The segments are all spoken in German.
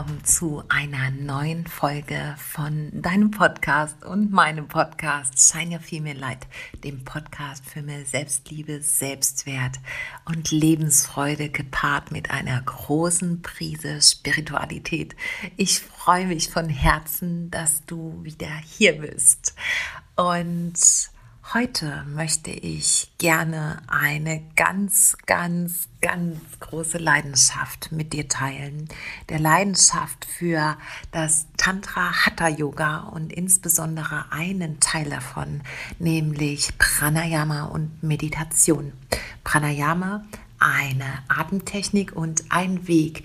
Willkommen zu einer neuen Folge von deinem Podcast und meinem Podcast Shine Your Female Light, dem Podcast für mehr Selbstliebe, Selbstwert und Lebensfreude gepaart mit einer großen Prise Spiritualität. Ich freue mich von Herzen, dass du wieder hier bist und Heute möchte ich gerne eine ganz, ganz, ganz große Leidenschaft mit dir teilen. Der Leidenschaft für das Tantra Hatha Yoga und insbesondere einen Teil davon, nämlich Pranayama und Meditation. Pranayama, eine Atemtechnik und ein Weg,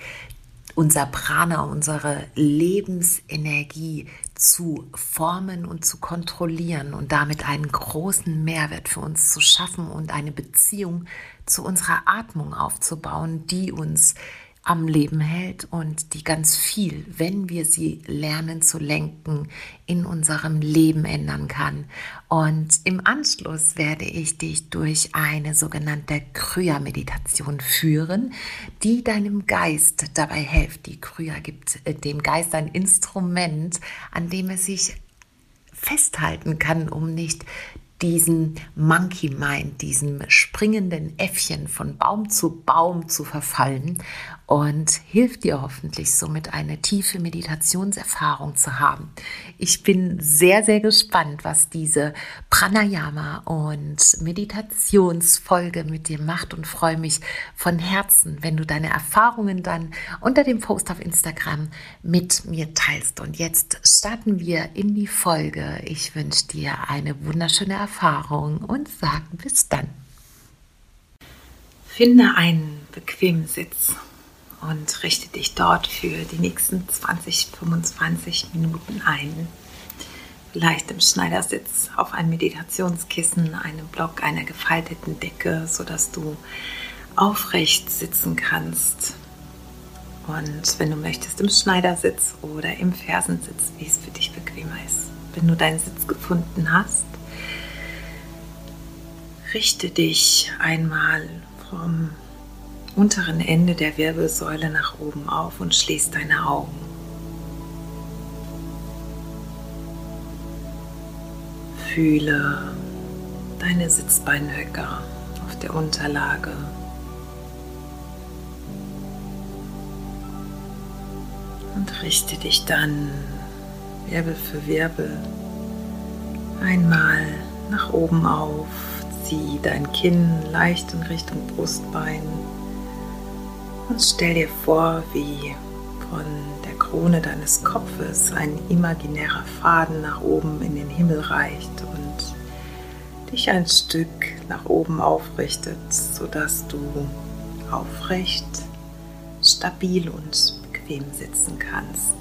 unser Prana, unsere Lebensenergie zu formen und zu kontrollieren und damit einen großen Mehrwert für uns zu schaffen und eine Beziehung zu unserer Atmung aufzubauen, die uns am Leben hält und die ganz viel, wenn wir sie lernen zu lenken, in unserem Leben ändern kann. Und im Anschluss werde ich dich durch eine sogenannte Krya-Meditation führen, die deinem Geist dabei hilft. Die Krya gibt äh, dem Geist ein Instrument, an dem er sich festhalten kann, um nicht diesen Monkey Mind, diesem springenden Äffchen von Baum zu Baum zu verfallen und hilft dir hoffentlich somit eine tiefe Meditationserfahrung zu haben. Ich bin sehr, sehr gespannt, was diese Pranayama und Meditationsfolge mit dir macht und freue mich von Herzen, wenn du deine Erfahrungen dann unter dem Post auf Instagram mit mir teilst. Und jetzt starten wir in die Folge. Ich wünsche dir eine wunderschöne Erfahrung und sage bis dann. Finde einen bequemen Sitz und richte dich dort für die nächsten 20, 25 Minuten ein. Vielleicht im Schneidersitz auf einem Meditationskissen, einem Block einer gefalteten Decke, sodass du aufrecht sitzen kannst. Und wenn du möchtest, im Schneidersitz oder im Fersensitz, wie es für dich bequemer ist. Wenn du deinen Sitz gefunden hast, richte dich einmal vom unteren Ende der Wirbelsäule nach oben auf und schließ deine Augen. Fühle deine Sitzbeinhöcker auf der Unterlage. Und richte dich dann Wirbel für Wirbel einmal nach oben auf. Zieh dein Kinn leicht in Richtung Brustbein und stell dir vor, wie von der Krone deines Kopfes ein imaginärer Faden nach oben in den Himmel reicht und dich ein Stück nach oben aufrichtet, sodass du aufrecht, stabil und bequem sitzen kannst.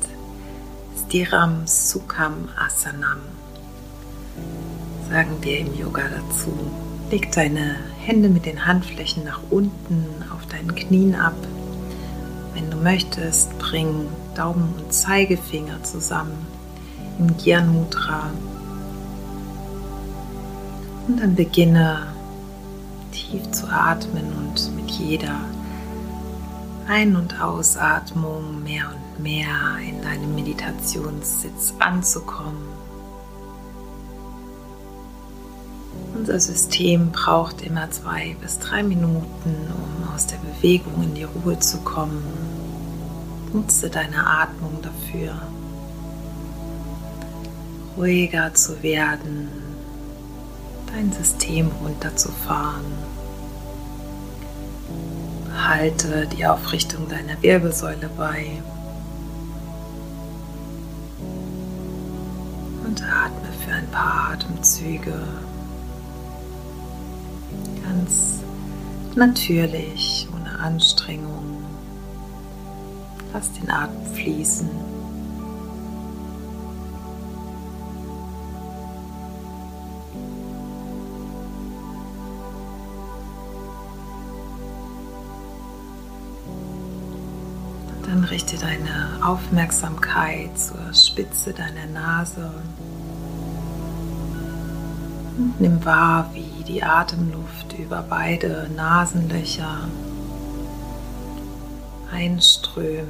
Stiram Sukham Asanam sagen wir im Yoga dazu. Leg deine Hände mit den Handflächen nach unten auf deinen Knien ab wenn du möchtest, bring Daumen und Zeigefinger zusammen im Gyan Mudra. Und dann beginne tief zu atmen und mit jeder Ein- und Ausatmung mehr und mehr in deinem Meditationssitz anzukommen. Unser System braucht immer zwei bis drei Minuten, um aus der Bewegung in die Ruhe zu kommen. Nutze deine Atmung dafür, ruhiger zu werden, dein System runterzufahren. Halte die Aufrichtung deiner Wirbelsäule bei. Und atme für ein paar Atemzüge ganz natürlich, ohne Anstrengung. Lass den Atem fließen. Dann richte deine Aufmerksamkeit zur Spitze deiner Nase nimm wahr, wie die Atemluft über beide Nasenlöcher einströmt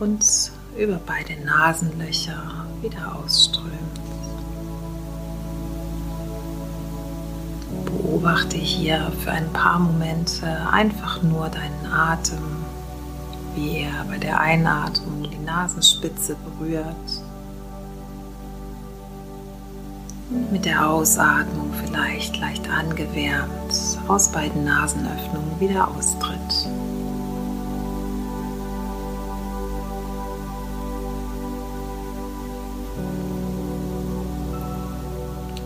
und über beide Nasenlöcher wieder ausströmt. Beobachte hier für ein paar Momente einfach nur deinen Atem, wie er bei der Einatmung die Nasenspitze berührt mit der Ausatmung vielleicht leicht angewärmt aus beiden Nasenöffnungen wieder austritt.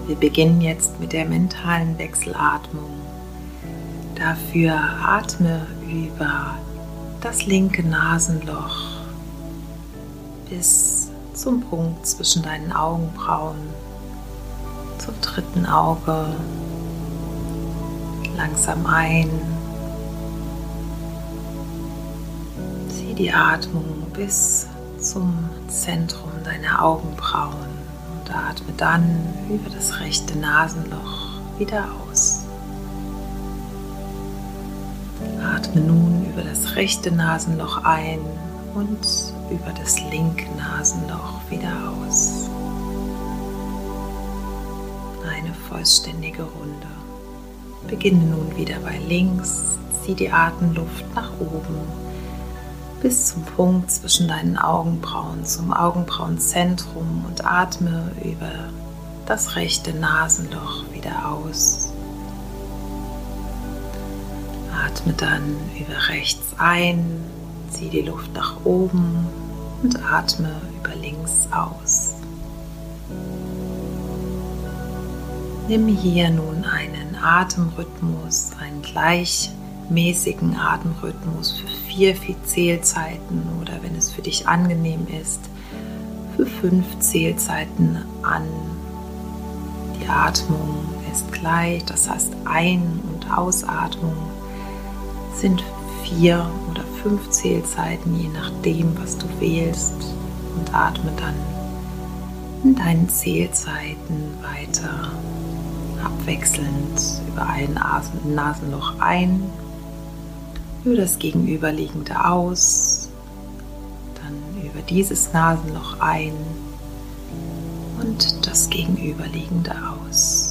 Wir beginnen jetzt mit der mentalen Wechselatmung. Dafür atme über das linke Nasenloch bis zum Punkt zwischen deinen Augenbrauen, zum dritten Auge. Langsam ein. Zieh die Atmung bis zum Zentrum deiner Augenbrauen und atme dann über das rechte Nasenloch wieder aus. Atme nun über das rechte Nasenloch ein und über das linke Nasenloch wieder aus. Eine vollständige Runde. Beginne nun wieder bei links, zieh die Atemluft nach oben bis zum Punkt zwischen deinen Augenbrauen, zum Augenbrauenzentrum und atme über das rechte Nasenloch wieder aus. Atme dann über rechts ein, zieh die Luft nach oben und atme über links aus. Nimm hier nun einen Atemrhythmus, einen gleichmäßigen Atemrhythmus für vier, Zählzeiten oder wenn es für dich angenehm ist, für fünf Zählzeiten an. Die Atmung ist gleich, das heißt Ein- und Ausatmung sind vier oder fünf Zählzeiten, je nachdem, was du wählst und atme dann in deinen Zählzeiten weiter abwechselnd über ein Nasenloch ein über das gegenüberliegende aus, dann über dieses Nasenloch ein und das gegenüberliegende aus.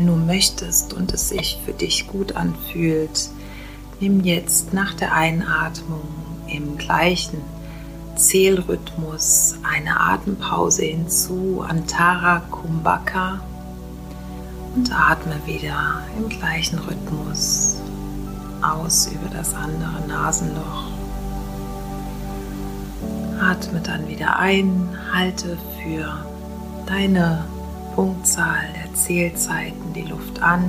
Wenn du möchtest und es sich für dich gut anfühlt, nimm jetzt nach der Einatmung im gleichen Zählrhythmus eine Atempause hinzu, Antara Kumbhaka und atme wieder im gleichen Rhythmus aus über das andere Nasenloch. Atme dann wieder ein, halte für deine Punktzahl Zählzeiten die Luft an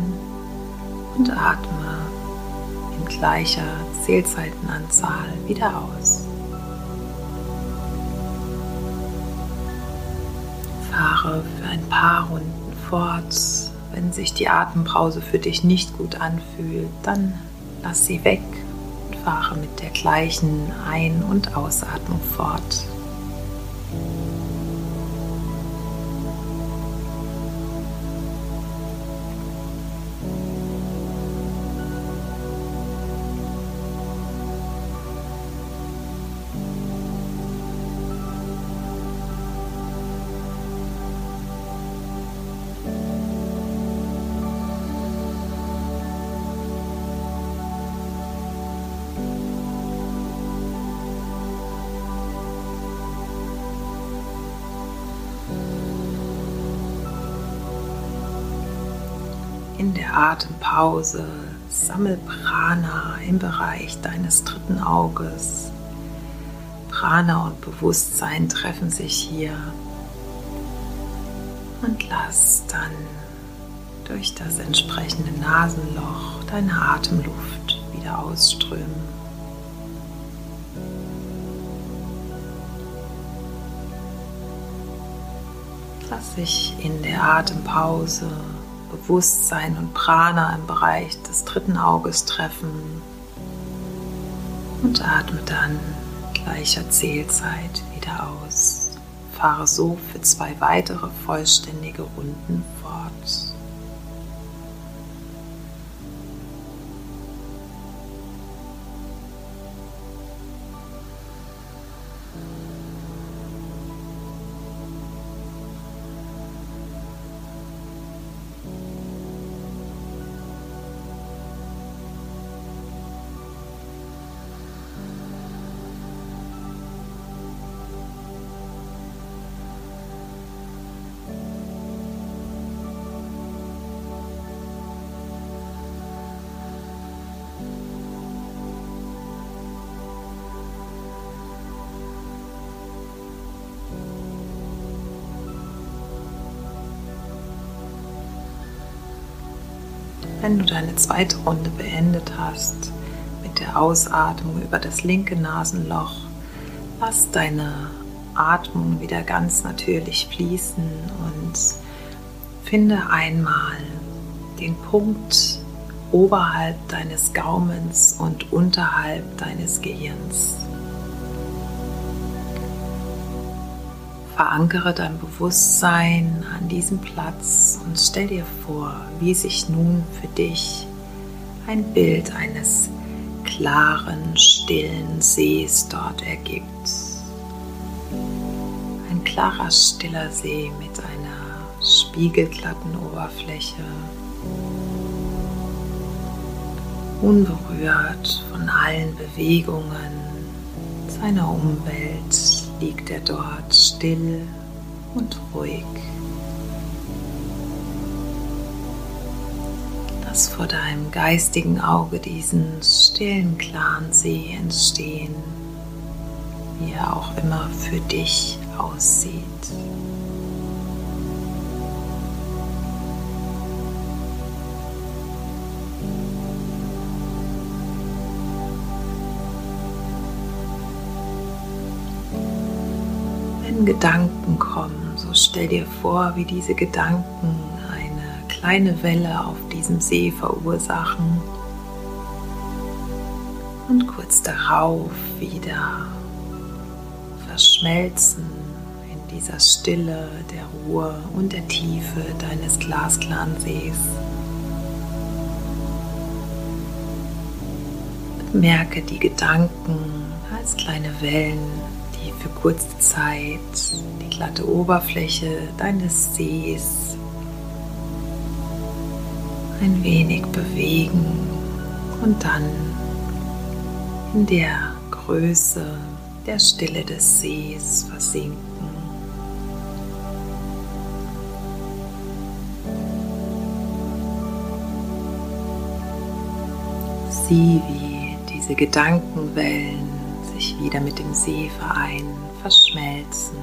und atme in gleicher Zählzeitenanzahl wieder aus. Fahre für ein paar Runden fort. Wenn sich die Atempause für dich nicht gut anfühlt, dann lass sie weg und fahre mit der gleichen Ein- und Ausatmung fort. Atempause sammel Prana im Bereich deines dritten Auges. Prana und Bewusstsein treffen sich hier. Und lass dann durch das entsprechende Nasenloch deine Atemluft wieder ausströmen. Lass sich in der Atempause Bewusstsein und Prana im Bereich des dritten Auges treffen und atme dann gleicher Zählzeit wieder aus. Fahre so für zwei weitere vollständige Runden fort. Wenn du deine zweite Runde beendet hast mit der Ausatmung über das linke Nasenloch, lass deine Atmung wieder ganz natürlich fließen und finde einmal den Punkt oberhalb deines Gaumens und unterhalb deines Gehirns. Verankere dein Bewusstsein an diesem Platz und stell dir vor, wie sich nun für dich ein Bild eines klaren, stillen Sees dort ergibt. Ein klarer, stiller See mit einer spiegelglatten Oberfläche, unberührt von allen Bewegungen seiner Umwelt liegt er dort still und ruhig. Lass vor deinem geistigen Auge diesen stillen, klaren See entstehen, wie er auch immer für dich aussieht. Gedanken kommen, so stell dir vor, wie diese Gedanken eine kleine Welle auf diesem See verursachen und kurz darauf wieder verschmelzen in dieser Stille, der Ruhe und der Tiefe deines glasklaren Sees. Merke die Gedanken als kleine Wellen die für kurze Zeit die glatte Oberfläche deines Sees ein wenig bewegen und dann in der Größe der Stille des Sees versinken. Sieh, wie diese Gedankenwellen sich wieder mit dem See vereinen, verschmelzen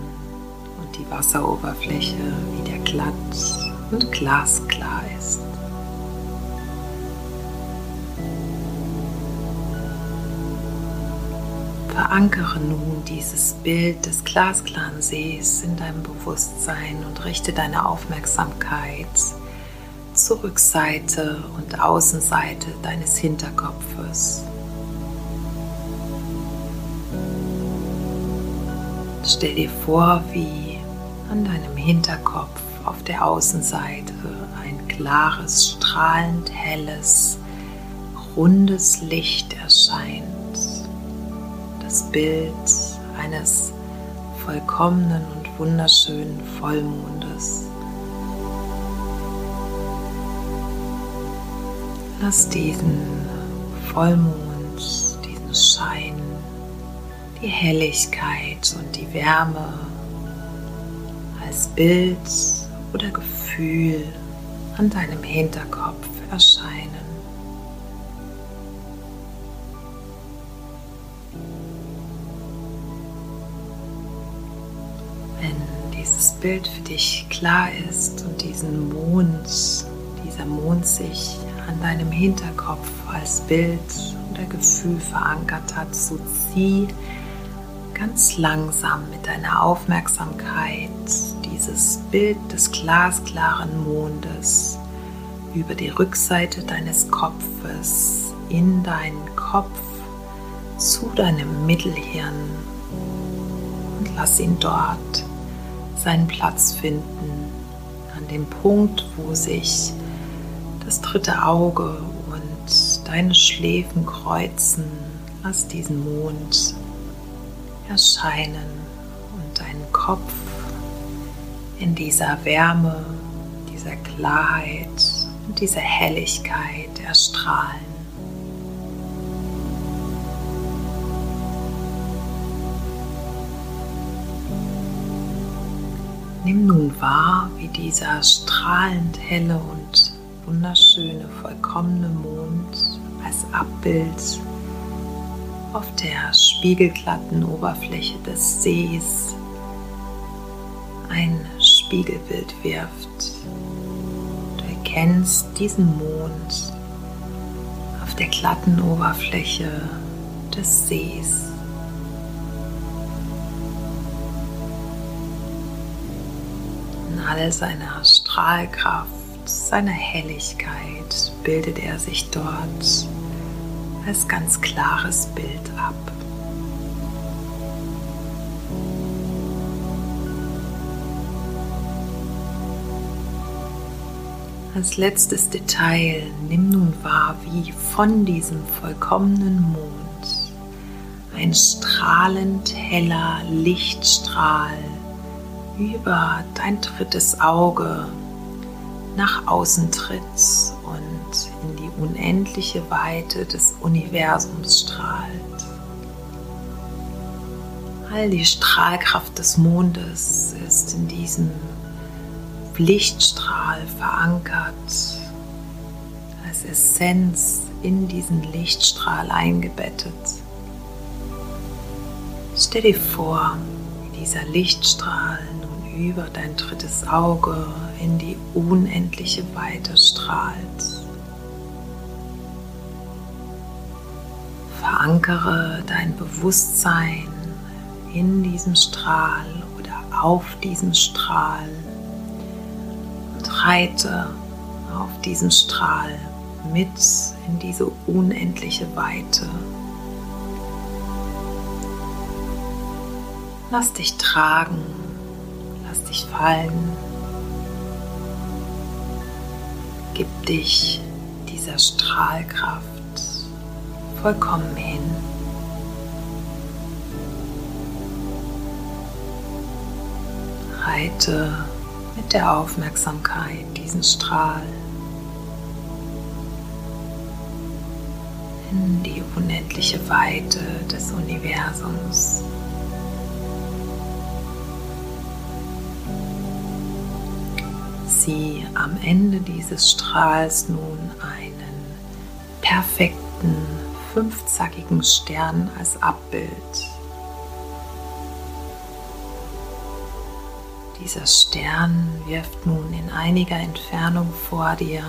und die Wasseroberfläche wieder glatt und glasklar ist. Verankere nun dieses Bild des glasklaren Sees in deinem Bewusstsein und richte deine Aufmerksamkeit zur Rückseite und Außenseite deines Hinterkopfes. Stell dir vor, wie an deinem Hinterkopf auf der Außenseite ein klares, strahlend helles, rundes Licht erscheint. Das Bild eines vollkommenen und wunderschönen Vollmondes. Lass diesen Vollmond, die Helligkeit und die Wärme als Bild oder Gefühl an deinem Hinterkopf erscheinen. Wenn dieses Bild für dich klar ist und diesen Mond, dieser Mond sich an deinem Hinterkopf als Bild oder Gefühl verankert hat, so zieh ganz langsam mit deiner Aufmerksamkeit dieses Bild des glasklaren Mondes über die Rückseite deines Kopfes in deinen Kopf zu deinem Mittelhirn und lass ihn dort seinen Platz finden, an dem Punkt, wo sich das dritte Auge und deine Schläfen kreuzen. Lass diesen Mond erscheinen und deinen Kopf in dieser Wärme, dieser Klarheit und dieser Helligkeit erstrahlen. Nimm nun wahr, wie dieser strahlend helle und wunderschöne, vollkommene Mond als Abbild auf der spiegelglatten Oberfläche des Sees ein Spiegelbild wirft. Du erkennst diesen Mond auf der glatten Oberfläche des Sees. In all seiner Strahlkraft, seiner Helligkeit bildet er sich dort als ganz klares Bild ab. Als letztes Detail nimm nun wahr, wie von diesem vollkommenen Mond ein strahlend heller Lichtstrahl über dein drittes Auge nach außen tritt und in die unendliche Weite des Universums strahlt. All die Strahlkraft des Mondes ist in diesem Lichtstrahl verankert, als Essenz in diesen Lichtstrahl eingebettet. Stell dir vor, wie dieser Lichtstrahl nun über dein drittes Auge in die unendliche Weite strahlt. Verankere dein Bewusstsein in diesem Strahl oder auf diesem Strahl reite auf diesen Strahl mit in diese unendliche Weite. Lass dich tragen, lass dich fallen, gib dich dieser Strahlkraft vollkommen hin. Reite mit der Aufmerksamkeit diesen Strahl in die unendliche Weite des Universums. Sieh am Ende dieses Strahls nun einen perfekten fünfzackigen Stern als Abbild. Dieser Stern wirft nun in einiger Entfernung vor dir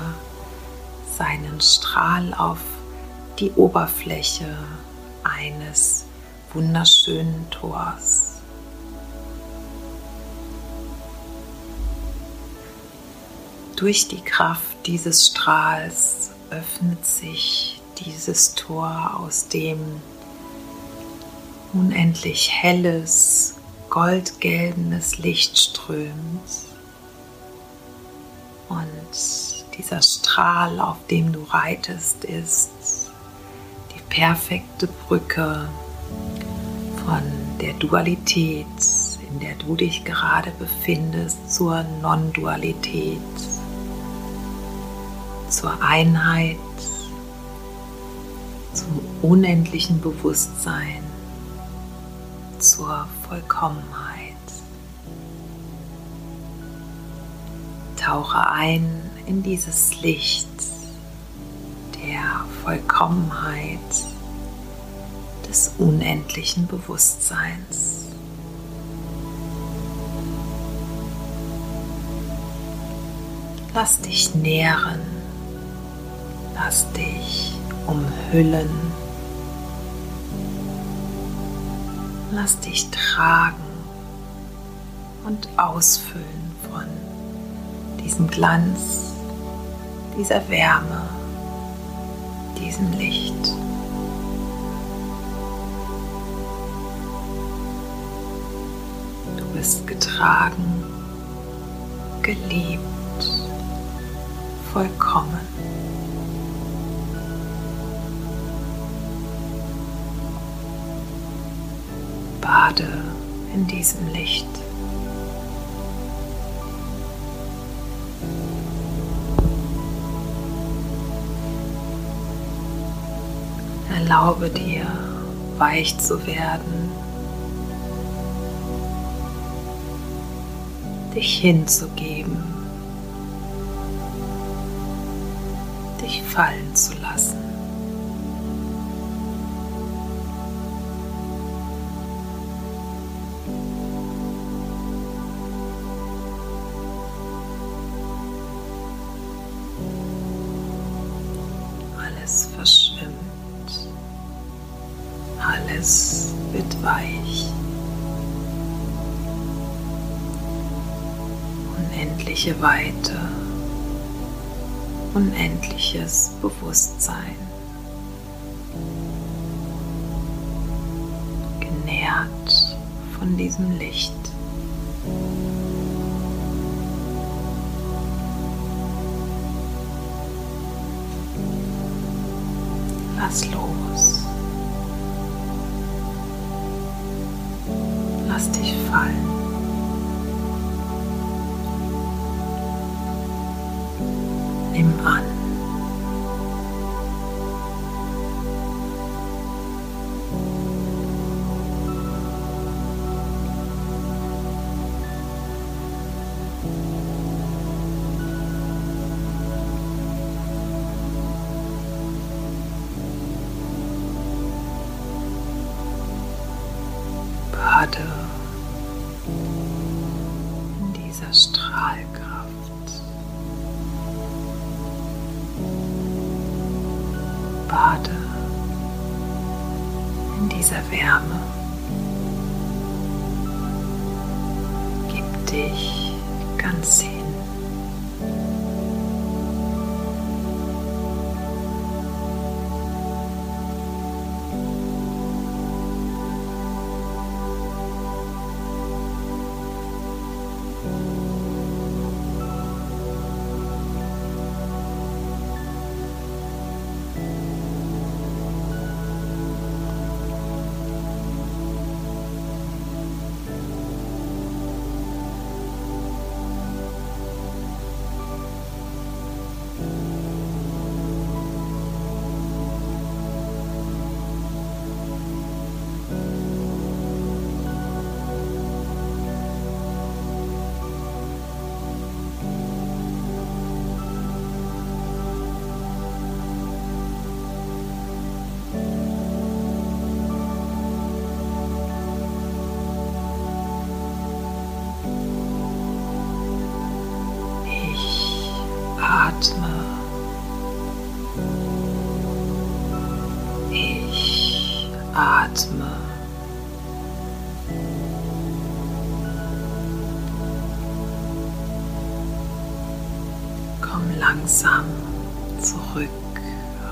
seinen Strahl auf die Oberfläche eines wunderschönen Tors. Durch die Kraft dieses Strahls öffnet sich dieses Tor, aus dem unendlich helles, goldgelbenes Licht strömt. Und dieser Strahl, auf dem du reitest, ist die perfekte Brücke von der Dualität, in der du dich gerade befindest, zur Non-Dualität, zur Einheit zum unendlichen Bewusstsein, Vollkommenheit. Tauche ein in dieses Licht der Vollkommenheit des unendlichen Bewusstseins. Lass dich nähren. Lass dich umhüllen. Lass dich tragen und ausfüllen von diesem Glanz, dieser Wärme, diesem Licht. Du bist getragen, geliebt, vollkommen. Bade in diesem Licht. Erlaube dir, weich zu werden, dich hinzugeben, dich fallen zu lassen. Alles verschwimmt alles wird weich. Unendliche Weite, unendliches Bewusstsein. Genährt von diesem Licht. Lass los.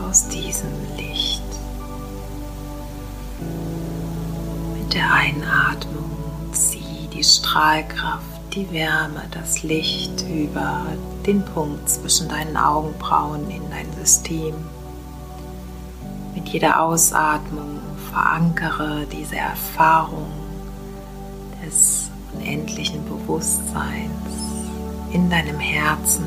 Aus diesem Licht. Mit der Einatmung zieh die Strahlkraft die Wärme, das Licht über den Punkt zwischen deinen Augenbrauen in dein System. Mit jeder Ausatmung verankere diese Erfahrung des unendlichen Bewusstseins in deinem Herzen.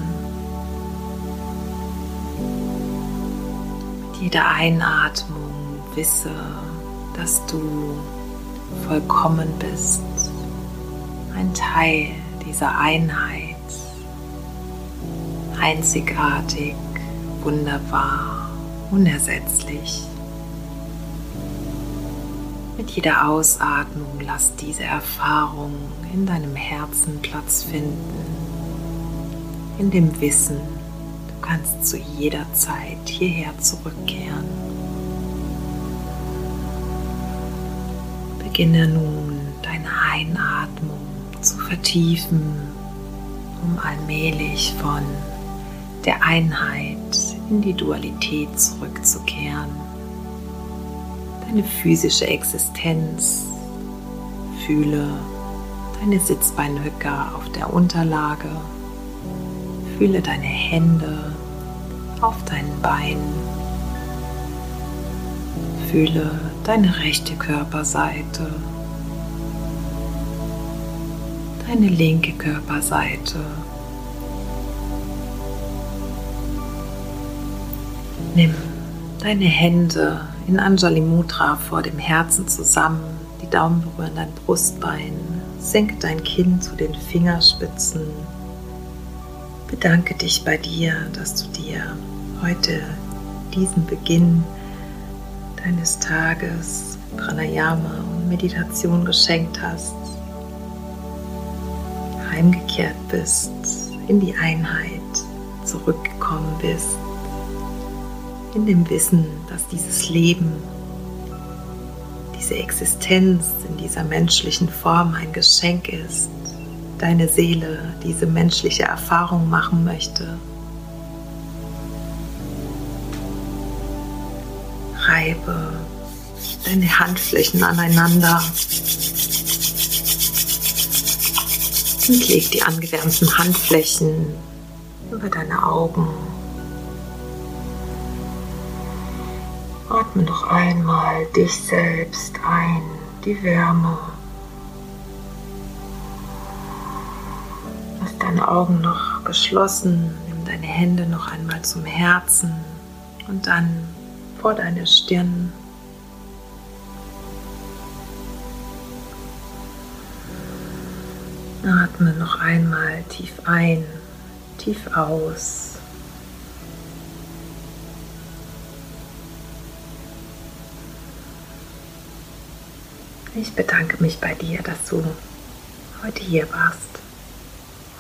Jeder Einatmung wisse, dass du vollkommen bist ein Teil dieser Einheit, einzigartig, wunderbar, unersetzlich. Mit jeder Ausatmung lass diese Erfahrung in deinem Herzen Platz finden, in dem Wissen, du kannst zu jeder Zeit hierher zurückkehren. Beginne nun deine Einatmung zu vertiefen, um allmählich von der Einheit in die Dualität zurückzukehren. Deine physische Existenz fühle deine Sitzbeinhöcker auf der Unterlage, fühle deine Hände auf deinen Beinen, fühle deine rechte Körperseite, deine linke Körperseite. Nimm deine Hände in Anjali Mudra vor dem Herzen zusammen, die Daumen berühren dein Brustbein, senke dein Kinn zu den Fingerspitzen. Bedanke dich bei dir, dass du dir heute diesen Beginn deines Tages Pranayama und Meditation geschenkt hast, heimgekehrt bist, in die Einheit zurückgekommen bist in dem Wissen, dass dieses Leben, diese Existenz in dieser menschlichen Form ein Geschenk ist, deine Seele diese menschliche Erfahrung machen möchte. Reibe deine Handflächen aneinander und leg die angewärmten Handflächen über deine Augen Atme noch einmal dich selbst ein, die Wärme. Lass deine Augen noch geschlossen, nimm deine Hände noch einmal zum Herzen und dann vor deine Stirn. Atme noch einmal tief ein, tief aus. Ich bedanke mich bei dir, dass du heute hier warst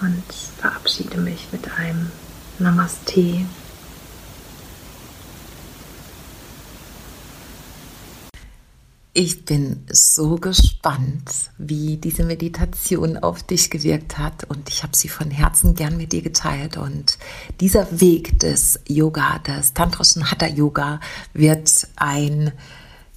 und verabschiede mich mit einem Namaste. Ich bin so gespannt, wie diese Meditation auf dich gewirkt hat und ich habe sie von Herzen gern mit dir geteilt und dieser Weg des Yoga, des tantrischen Hatha Yoga wird ein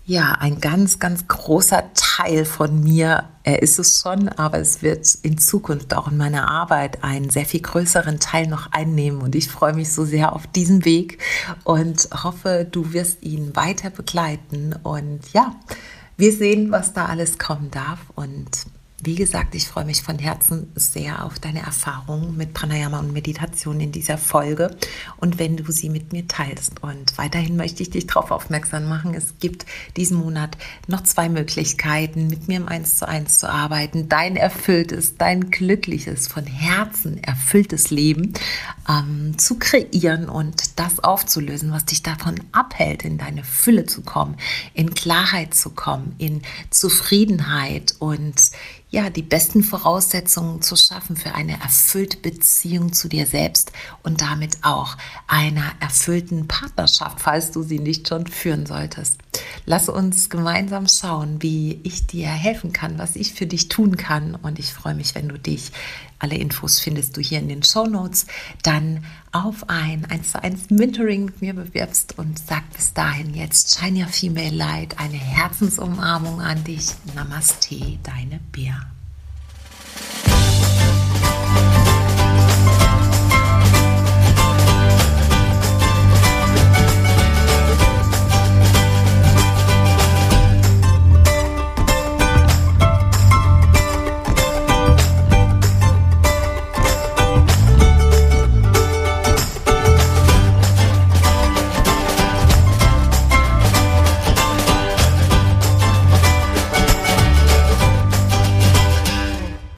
ja, ein ganz, ganz großer Teil von mir. Er ist es schon, aber es wird in Zukunft auch in meiner Arbeit einen sehr viel größeren Teil noch einnehmen. Und ich freue mich so sehr auf diesen Weg und hoffe, du wirst ihn weiter begleiten. Und ja, wir sehen, was da alles kommen darf. Und wie gesagt, ich freue mich von Herzen sehr auf deine Erfahrungen mit Pranayama und Meditation in dieser Folge und wenn du sie mit mir teilst. Und weiterhin möchte ich dich darauf aufmerksam machen, es gibt diesen Monat noch zwei Möglichkeiten, mit mir im Eins zu eins zu arbeiten, dein erfülltes, dein glückliches, von Herzen erfülltes Leben ähm, zu kreieren und das aufzulösen, was dich davon abhält, in deine Fülle zu kommen, in Klarheit zu kommen, in Zufriedenheit und ja, die besten Voraussetzungen zu schaffen für eine erfüllte Beziehung zu dir selbst und damit auch einer erfüllten Partnerschaft, falls du sie nicht schon führen solltest. Lass uns gemeinsam schauen, wie ich dir helfen kann, was ich für dich tun kann. Und ich freue mich, wenn du dich, alle Infos findest du hier in den Show Notes, dann auf ein 1 zu 1 Mentoring mit mir bewirbst und sag bis dahin jetzt Shine Your Female Light, eine Herzensumarmung an dich. Namaste, deine Bea.